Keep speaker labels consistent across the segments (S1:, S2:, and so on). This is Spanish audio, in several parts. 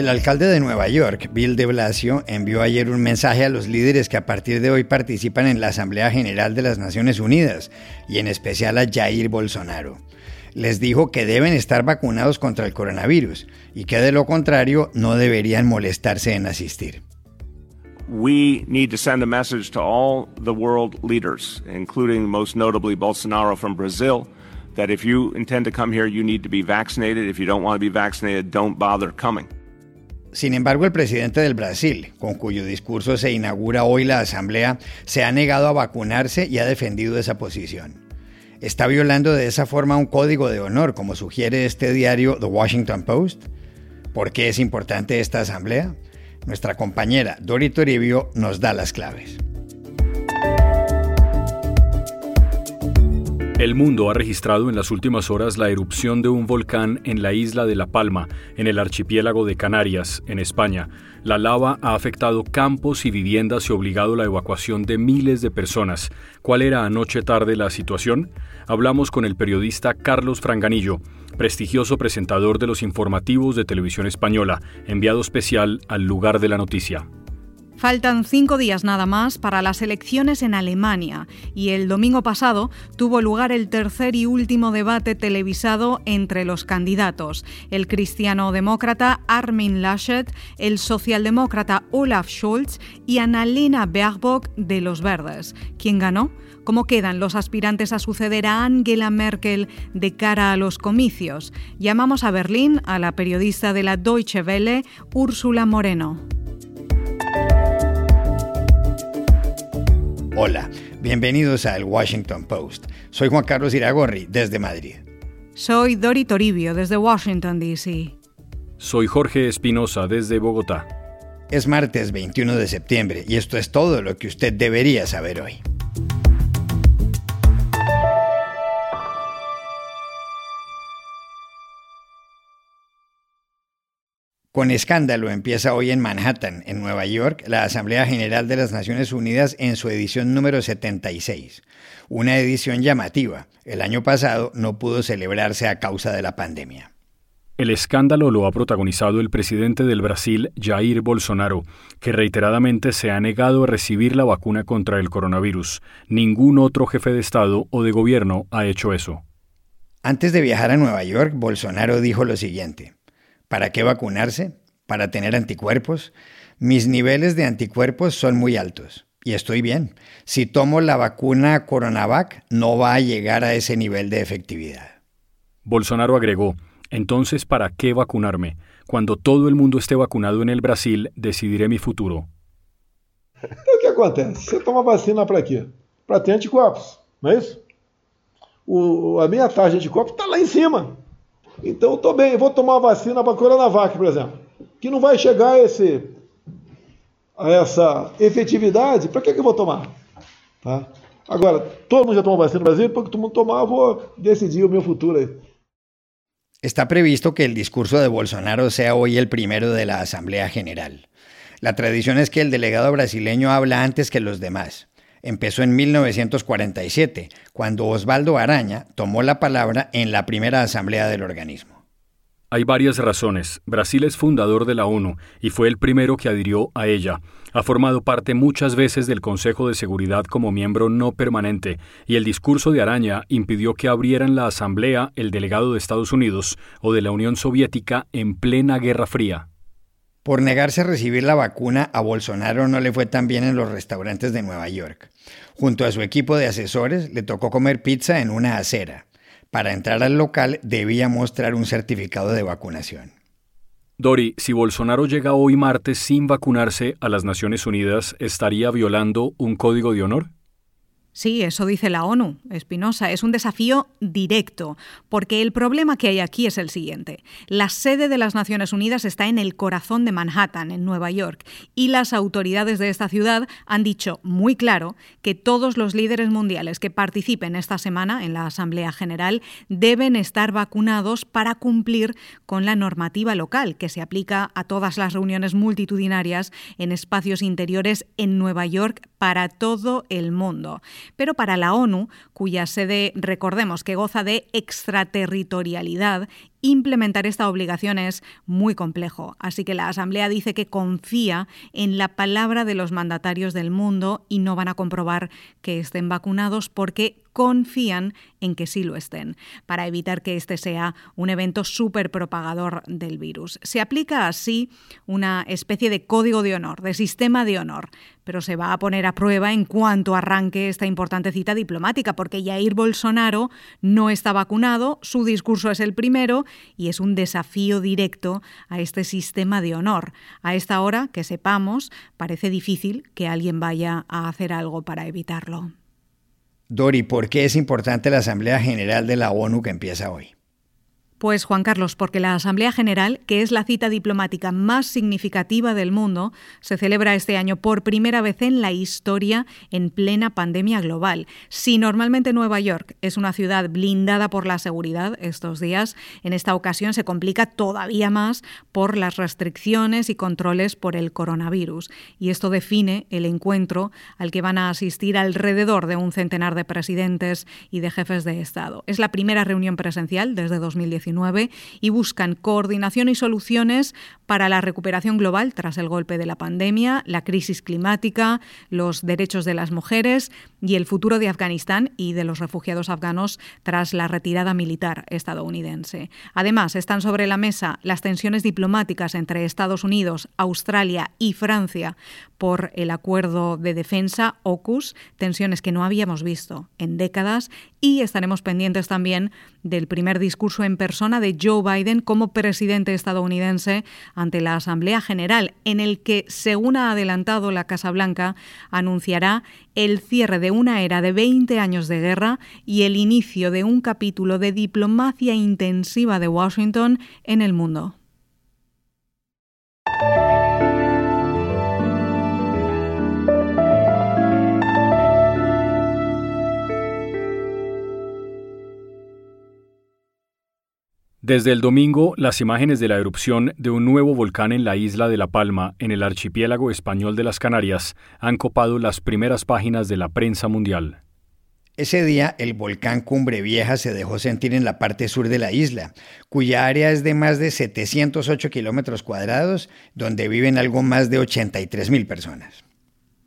S1: El alcalde de Nueva York, Bill de Blasio, envió ayer un mensaje a los líderes que a partir de hoy participan en la Asamblea General de las Naciones Unidas y en especial a Jair Bolsonaro. Les dijo que deben estar vacunados contra el coronavirus y que de lo contrario no deberían molestarse en asistir.
S2: We need to send a message to all the world leaders, including most notably Bolsonaro from Brazil, that if you intend to come here, you need to be vaccinated. If you don't want to be vaccinated, don't bother coming.
S1: Sin embargo, el presidente del Brasil, con cuyo discurso se inaugura hoy la Asamblea, se ha negado a vacunarse y ha defendido esa posición. ¿Está violando de esa forma un código de honor, como sugiere este diario The Washington Post? ¿Por qué es importante esta Asamblea? Nuestra compañera Dori Toribio nos da las claves.
S3: El mundo ha registrado en las últimas horas la erupción de un volcán en la isla de La Palma, en el archipiélago de Canarias, en España. La lava ha afectado campos y viviendas y obligado la evacuación de miles de personas. ¿Cuál era anoche tarde la situación? Hablamos con el periodista Carlos Franganillo, prestigioso presentador de los informativos de televisión española, enviado especial al lugar de la noticia.
S4: Faltan cinco días nada más para las elecciones en Alemania y el domingo pasado tuvo lugar el tercer y último debate televisado entre los candidatos, el cristiano-demócrata Armin Laschet, el socialdemócrata Olaf Scholz y Annalena Baerbock de los Verdes. ¿Quién ganó? ¿Cómo quedan los aspirantes a suceder a Angela Merkel de cara a los comicios? Llamamos a Berlín a la periodista de la Deutsche Welle, Úrsula Moreno.
S1: Hola, bienvenidos al Washington Post. Soy Juan Carlos Iragorri, desde Madrid.
S4: Soy Dori Toribio, desde Washington, D.C.
S3: Soy Jorge Espinosa, desde Bogotá.
S1: Es martes 21 de septiembre y esto es todo lo que usted debería saber hoy. Con escándalo empieza hoy en Manhattan, en Nueva York, la Asamblea General de las Naciones Unidas en su edición número 76. Una edición llamativa. El año pasado no pudo celebrarse a causa de la pandemia.
S3: El escándalo lo ha protagonizado el presidente del Brasil, Jair Bolsonaro, que reiteradamente se ha negado a recibir la vacuna contra el coronavirus. Ningún otro jefe de Estado o de gobierno ha hecho eso.
S1: Antes de viajar a Nueva York, Bolsonaro dijo lo siguiente. ¿Para qué vacunarse? ¿Para tener anticuerpos? Mis niveles de anticuerpos son muy altos y estoy bien. Si tomo la vacuna Coronavac, no va a llegar a ese nivel de efectividad.
S3: Bolsonaro agregó, entonces, ¿para qué vacunarme? Cuando todo el mundo esté vacunado en el Brasil, decidiré mi futuro.
S5: ¿Qué que acontece? Você toma vacina para quê? Para ter anticorpos, não é isso? O, a minha taxa de anticorpos está lá em cima. Então, estou bem, vou tomar uma vacina para Coronavac, por exemplo, que não vai chegar a, esse, a essa efetividade, para que, que eu vou tomar? Tá? Agora, todo mundo já tomou vacina no Brasil, porque todo mundo tomar, eu vou decidir o meu futuro aí.
S1: Está previsto que el discurso de Bolsonaro sea hoy el primero de la Asamblea General. La tradición es que el delegado brasileño habla antes que los demás empezó en 1947, cuando Osvaldo Araña tomó la palabra en la primera asamblea del organismo.
S3: Hay varias razones. Brasil es fundador de la ONU y fue el primero que adhirió a ella. Ha formado parte muchas veces del Consejo de Seguridad como miembro no permanente y el discurso de Araña impidió que abrieran la asamblea el delegado de Estados Unidos o de la Unión Soviética en plena Guerra Fría.
S1: Por negarse a recibir la vacuna, a Bolsonaro no le fue tan bien en los restaurantes de Nueva York. Junto a su equipo de asesores, le tocó comer pizza en una acera. Para entrar al local debía mostrar un certificado de vacunación.
S3: Dori, si Bolsonaro llega hoy martes sin vacunarse a las Naciones Unidas, ¿estaría violando un código de honor?
S4: Sí, eso dice la ONU, Espinosa. Es un desafío directo, porque el problema que hay aquí es el siguiente. La sede de las Naciones Unidas está en el corazón de Manhattan, en Nueva York, y las autoridades de esta ciudad han dicho muy claro que todos los líderes mundiales que participen esta semana en la Asamblea General deben estar vacunados para cumplir con la normativa local que se aplica a todas las reuniones multitudinarias en espacios interiores en Nueva York para todo el mundo pero para la ONU, cuya sede, recordemos, que goza de extraterritorialidad Implementar esta obligación es muy complejo, así que la Asamblea dice que confía en la palabra de los mandatarios del mundo y no van a comprobar que estén vacunados porque confían en que sí lo estén, para evitar que este sea un evento súper propagador del virus. Se aplica así una especie de código de honor, de sistema de honor, pero se va a poner a prueba en cuanto arranque esta importante cita diplomática, porque Jair Bolsonaro no está vacunado, su discurso es el primero y es un desafío directo a este sistema de honor. A esta hora, que sepamos, parece difícil que alguien vaya a hacer algo para evitarlo.
S1: Dori, ¿por qué es importante la Asamblea General de la ONU que empieza hoy?
S4: Pues Juan Carlos, porque la Asamblea General, que es la cita diplomática más significativa del mundo, se celebra este año por primera vez en la historia en plena pandemia global. Si normalmente Nueva York es una ciudad blindada por la seguridad estos días, en esta ocasión se complica todavía más por las restricciones y controles por el coronavirus. Y esto define el encuentro al que van a asistir alrededor de un centenar de presidentes y de jefes de Estado. Es la primera reunión presencial desde 2019 y buscan coordinación y soluciones para la recuperación global tras el golpe de la pandemia, la crisis climática, los derechos de las mujeres y el futuro de Afganistán y de los refugiados afganos tras la retirada militar estadounidense. Además, están sobre la mesa las tensiones diplomáticas entre Estados Unidos, Australia y Francia por el acuerdo de defensa AUKUS, tensiones que no habíamos visto en décadas y estaremos pendientes también del primer discurso en persona de Joe Biden como presidente estadounidense ante la Asamblea General, en el que, según ha adelantado la Casa Blanca, anunciará el cierre de una era de 20 años de guerra y el inicio de un capítulo de diplomacia intensiva de Washington en el mundo.
S3: Desde el domingo, las imágenes de la erupción de un nuevo volcán en la isla de La Palma, en el archipiélago español de las Canarias, han copado las primeras páginas de la prensa mundial.
S1: Ese día, el volcán Cumbre Vieja se dejó sentir en la parte sur de la isla, cuya área es de más de 708 kilómetros cuadrados, donde viven algo más de 83 mil personas.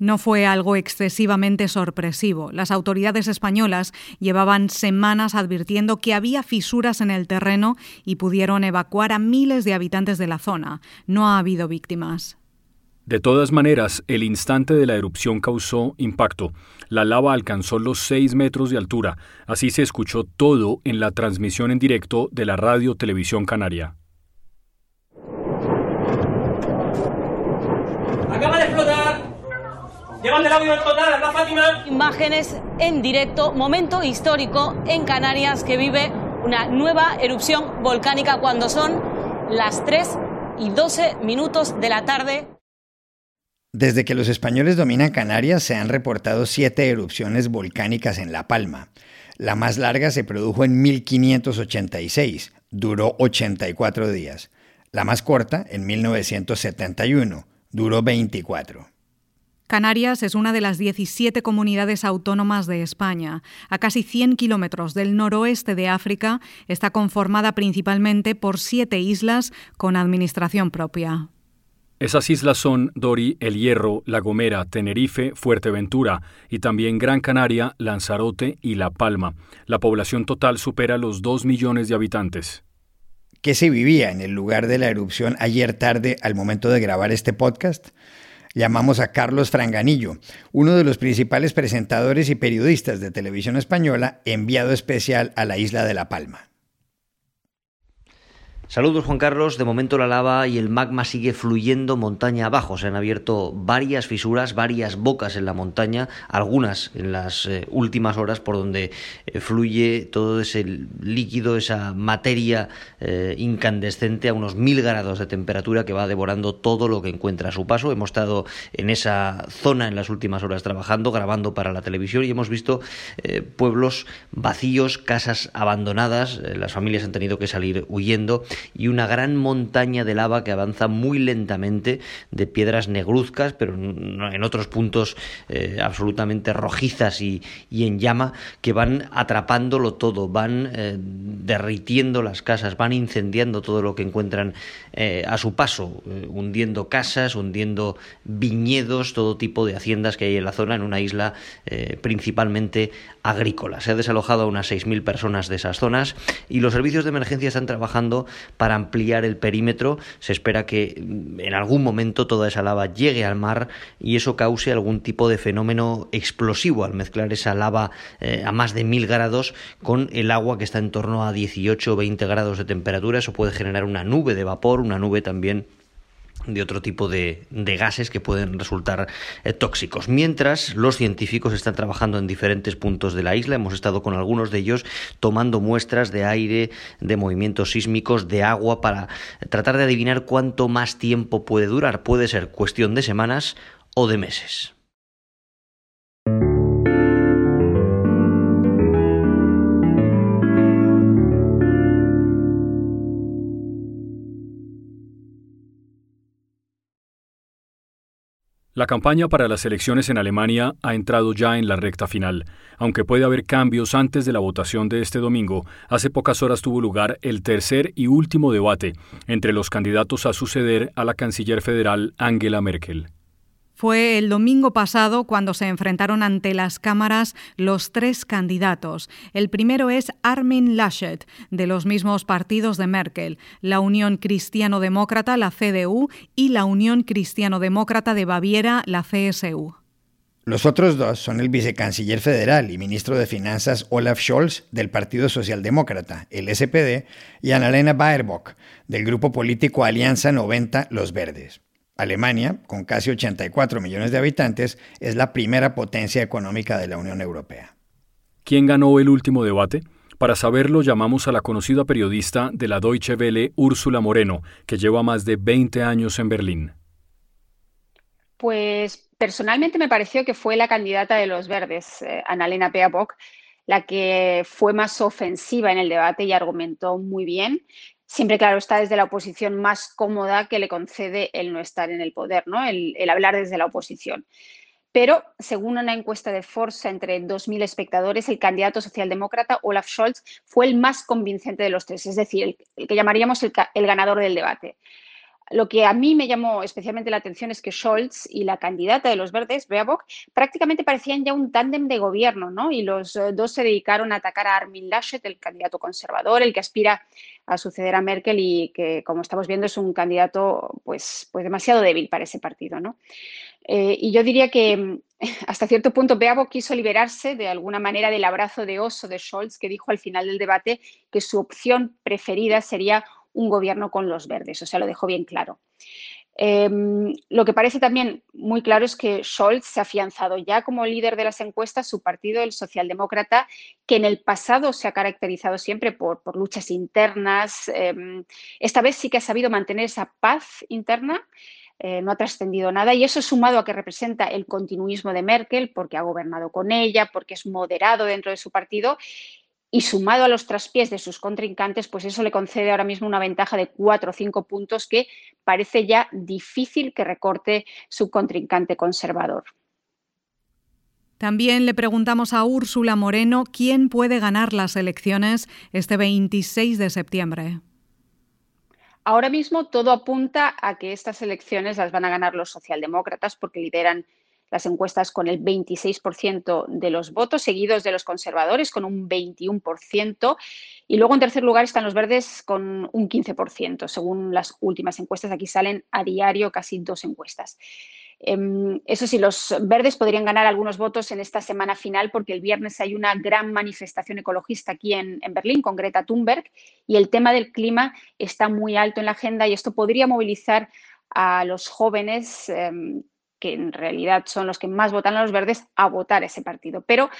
S4: No fue algo excesivamente sorpresivo. Las autoridades españolas llevaban semanas advirtiendo que había fisuras en el terreno y pudieron evacuar a miles de habitantes de la zona. No ha habido víctimas.
S3: De todas maneras, el instante de la erupción causó impacto. La lava alcanzó los 6 metros de altura. Así se escuchó todo en la transmisión en directo de la radio Televisión Canaria.
S6: Acaba de explotar Llevan el audio total, ¿verdad, Fátima?
S7: Imágenes en directo, momento histórico en Canarias que vive una nueva erupción volcánica cuando son las 3 y 12 minutos de la tarde.
S1: Desde que los españoles dominan Canarias se han reportado siete erupciones volcánicas en La Palma. La más larga se produjo en 1586, duró 84 días. La más corta en 1971, duró 24.
S4: Canarias es una de las 17 comunidades autónomas de España. A casi 100 kilómetros del noroeste de África, está conformada principalmente por siete islas con administración propia.
S3: Esas islas son Dori, El Hierro, La Gomera, Tenerife, Fuerteventura y también Gran Canaria, Lanzarote y La Palma. La población total supera los 2 millones de habitantes.
S1: ¿Qué se vivía en el lugar de la erupción ayer tarde al momento de grabar este podcast? Llamamos a Carlos Franganillo, uno de los principales presentadores y periodistas de televisión española, enviado especial a la isla de La Palma.
S8: Saludos Juan Carlos, de momento la lava y el magma sigue fluyendo montaña abajo, se han abierto varias fisuras, varias bocas en la montaña, algunas en las eh, últimas horas por donde eh, fluye todo ese líquido, esa materia eh, incandescente a unos mil grados de temperatura que va devorando todo lo que encuentra a su paso. Hemos estado en esa zona en las últimas horas trabajando, grabando para la televisión y hemos visto pueblos vacíos, casas abandonadas, las familias han tenido que salir huyendo y una gran montaña de lava que avanza muy lentamente de piedras negruzcas, pero en otros puntos eh, absolutamente rojizas y, en llama, que van atrapándolo todo, van eh, derritiendo las casas, van incendiando todo lo que encuentran eh, a su paso, hundiendo casas, hundiendo viñedos, todo tipo de haciendas que hay en la zona, en una isla principalmente agrícola. Se ha desalojado a unas 6.000 personas de esas zonas y los servicios de emergencia están trabajando para ampliar el perímetro. Se espera que mm, en algún momento toda esa lava llegue al mar y eso cause algún tipo de fenómeno explosivo al mezclar esa lava eh, a más de 1.000 grados con el agua que está en torno a 18 o 20 grados de temperatura. Eso puede generar una nube de vapor, una nube también de otro tipo de, gases que pueden resultar eh, tóxicos. Mientras los científicos están trabajando en diferentes puntos de la isla, hemos estado con algunos de ellos tomando muestras de aire, de movimientos sísmicos, de agua, para tratar de adivinar cuánto más tiempo puede durar. Puede ser cuestión de semanas o de meses.
S3: La campaña para las elecciones en Alemania ha entrado ya en la recta final. Aunque puede haber cambios antes de la votación de este domingo, hace pocas horas tuvo lugar el tercer y último debate entre los candidatos a suceder a la canciller federal Angela Merkel.
S4: Fue el domingo pasado cuando se enfrentaron ante las cámaras los tres candidatos. El primero es Armin Laschet, de los mismos partidos de Merkel, la Unión Cristiano-Demócrata, la CDU, y la Unión Cristiano-Demócrata de Baviera, la CSU.
S1: Los otros dos son el vicecanciller federal y ministro de Finanzas Olaf Scholz del Partido Socialdemócrata, el SPD, y Annalena Baerbock del grupo político Alianza 90 Los Verdes. Alemania, con casi 84 millones de habitantes, es la primera potencia económica de la Unión Europea.
S3: ¿Quién ganó el último debate? Para saberlo llamamos a la conocida periodista de la Deutsche Welle, Úrsula Moreno, que lleva más de 20 años en Berlín.
S9: Pues personalmente me pareció que fue la candidata de los verdes, eh, Annalena Baerbock, la que fue más ofensiva en el debate y argumentó muy bien siempre, claro, está desde la oposición más cómoda que le concede el no estar en el poder, ¿no? el, hablar desde la oposición. Pero, según una encuesta de Forza entre 2.000 espectadores, el candidato socialdemócrata Olaf Scholz fue el más convincente de los tres, es decir, el, que llamaríamos el ganador del debate. Lo que a mí me llamó especialmente la atención es que Scholz y la candidata de los verdes, Baerbock, prácticamente parecían ya un tándem de gobierno, ¿no? Y los eh, dos se dedicaron a atacar a Armin Laschet, el candidato conservador, el que aspira a suceder a Merkel y que, como estamos viendo, es un candidato pues, pues demasiado débil para ese partido, ¿no? Eh, y yo diría que mm, hasta cierto punto Baerbock quiso liberarse de alguna manera del abrazo de oso de Scholz, que dijo al final del debate que su opción preferida sería un gobierno con los verdes, o sea, lo dejó bien claro. Em, lo que parece también muy claro es que Scholz se ha afianzado ya como líder de las encuestas, su partido, el socialdemócrata, que en el pasado se ha caracterizado siempre por, luchas internas. Em, esta vez sí que ha sabido mantener esa paz interna. Eh, no ha trascendido nada y eso sumado a que representa el continuismo de Merkel porque ha gobernado con ella, porque es moderado dentro de su partido y sumado a los traspiés de sus contrincantes, pues eso le concede ahora mismo una ventaja de cuatro o cinco puntos que parece ya difícil que recorte su contrincante conservador.
S4: También le preguntamos a Úrsula Moreno quién puede ganar las elecciones este 26 de septiembre.
S9: Ahora mismo todo apunta a que estas elecciones las van a ganar los socialdemócratas porque lideran las encuestas con el 26% de los votos, seguidos de los conservadores con un 21%. Y luego en tercer lugar están los verdes con un 15%, según las últimas encuestas. Aquí salen a diario casi dos encuestas. Em, eso sí, los verdes podrían ganar algunos votos en esta semana final porque el viernes hay una gran manifestación ecologista aquí en, Berlín con Greta Thunberg y el tema del clima está muy alto en la agenda y esto podría movilizar a los jóvenes em, que en realidad son los que más votan a los verdes, a votar ese partido. Pero,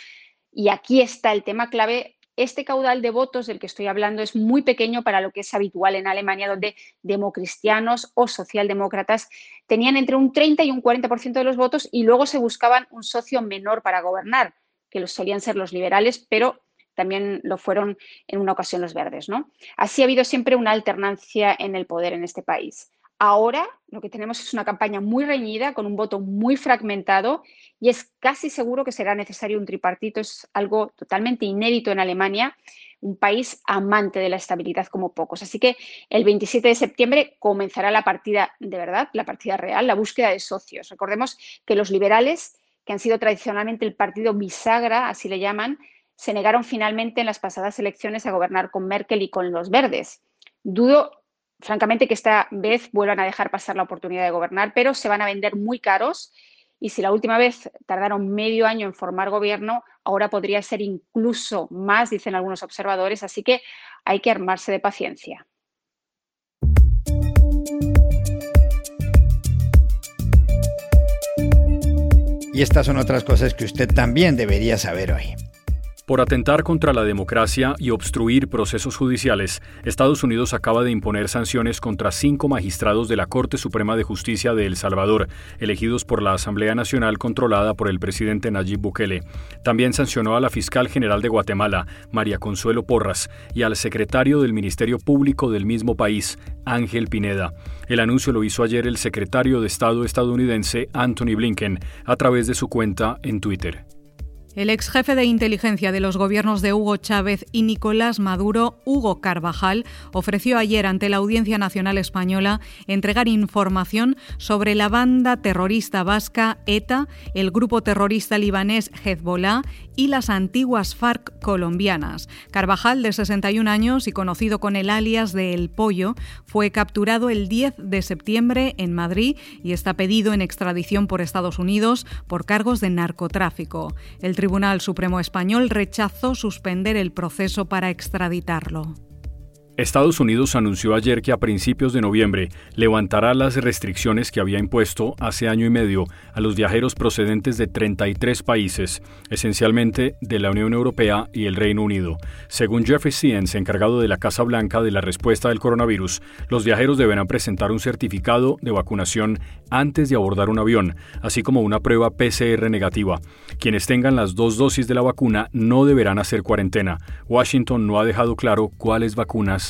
S9: y aquí está el tema clave, este caudal de votos del que estoy hablando es muy pequeño para lo que es habitual en Alemania, donde democristianos o socialdemócratas tenían entre un 30 y un 40% de los votos y luego se buscaban un socio menor para gobernar, que solían ser los liberales, pero también lo fueron en una ocasión los verdes. ¿no? Así ha habido siempre una alternancia en el poder en este país. Ahora lo que tenemos es una campaña muy reñida, con un voto muy fragmentado y es casi seguro que será necesario un tripartito. Es algo totalmente inédito en Alemania, un país amante de la estabilidad como pocos. Así que el 27 de septiembre comenzará la partida de verdad, la partida real, la búsqueda de socios. Recordemos que los liberales, que han sido tradicionalmente el partido bisagra, así le llaman, se negaron finalmente en las pasadas elecciones a gobernar con Merkel y con los verdes. Dudo francamente que esta vez vuelvan a dejar pasar la oportunidad de gobernar, pero se van a vender muy caros y si la última vez tardaron medio año en formar gobierno, ahora podría ser incluso más, dicen algunos observadores, así que hay que armarse de paciencia.
S1: Y estas son otras cosas que usted también debería saber hoy.
S3: Por atentar contra la democracia y obstruir procesos judiciales, Estados Unidos acaba de imponer sanciones contra cinco magistrados de la Corte Suprema de Justicia de El Salvador, elegidos por la Asamblea Nacional controlada por el presidente Nayib Bukele. También sancionó a la fiscal general de Guatemala, María Consuelo Porras, y al secretario del Ministerio Público del mismo país, Ángel Pineda. El anuncio lo hizo ayer el secretario de Estado estadounidense, Anthony Blinken, a través de su cuenta en Twitter.
S4: El ex jefe de inteligencia de los gobiernos de Hugo Chávez y Nicolás Maduro, Hugo Carvajal, ofreció ayer ante la Audiencia Nacional Española entregar información sobre la banda terrorista vasca ETA, el grupo terrorista libanés Hezbollah y las antiguas FARC colombianas. Carvajal, de 61 años y conocido con el alias de El Pollo, fue capturado el 10 de septiembre en Madrid y está pedido en extradición por Estados Unidos por cargos de narcotráfico. Tribunal Supremo Español rechazó suspender el proceso para extraditarlo.
S3: Estados Unidos anunció ayer que a principios de noviembre levantará las restricciones que había impuesto hace año y medio a los viajeros procedentes de 33 países, esencialmente de la Unión Europea y el Reino Unido. Según Jeffrey Siens, encargado de la Casa Blanca de la respuesta del coronavirus, los viajeros deberán presentar un certificado de vacunación antes de abordar un avión, así como una prueba PCR negativa. Quienes tengan las dos dosis de la vacuna no deberán hacer cuarentena. Washington no ha dejado claro cuáles vacunas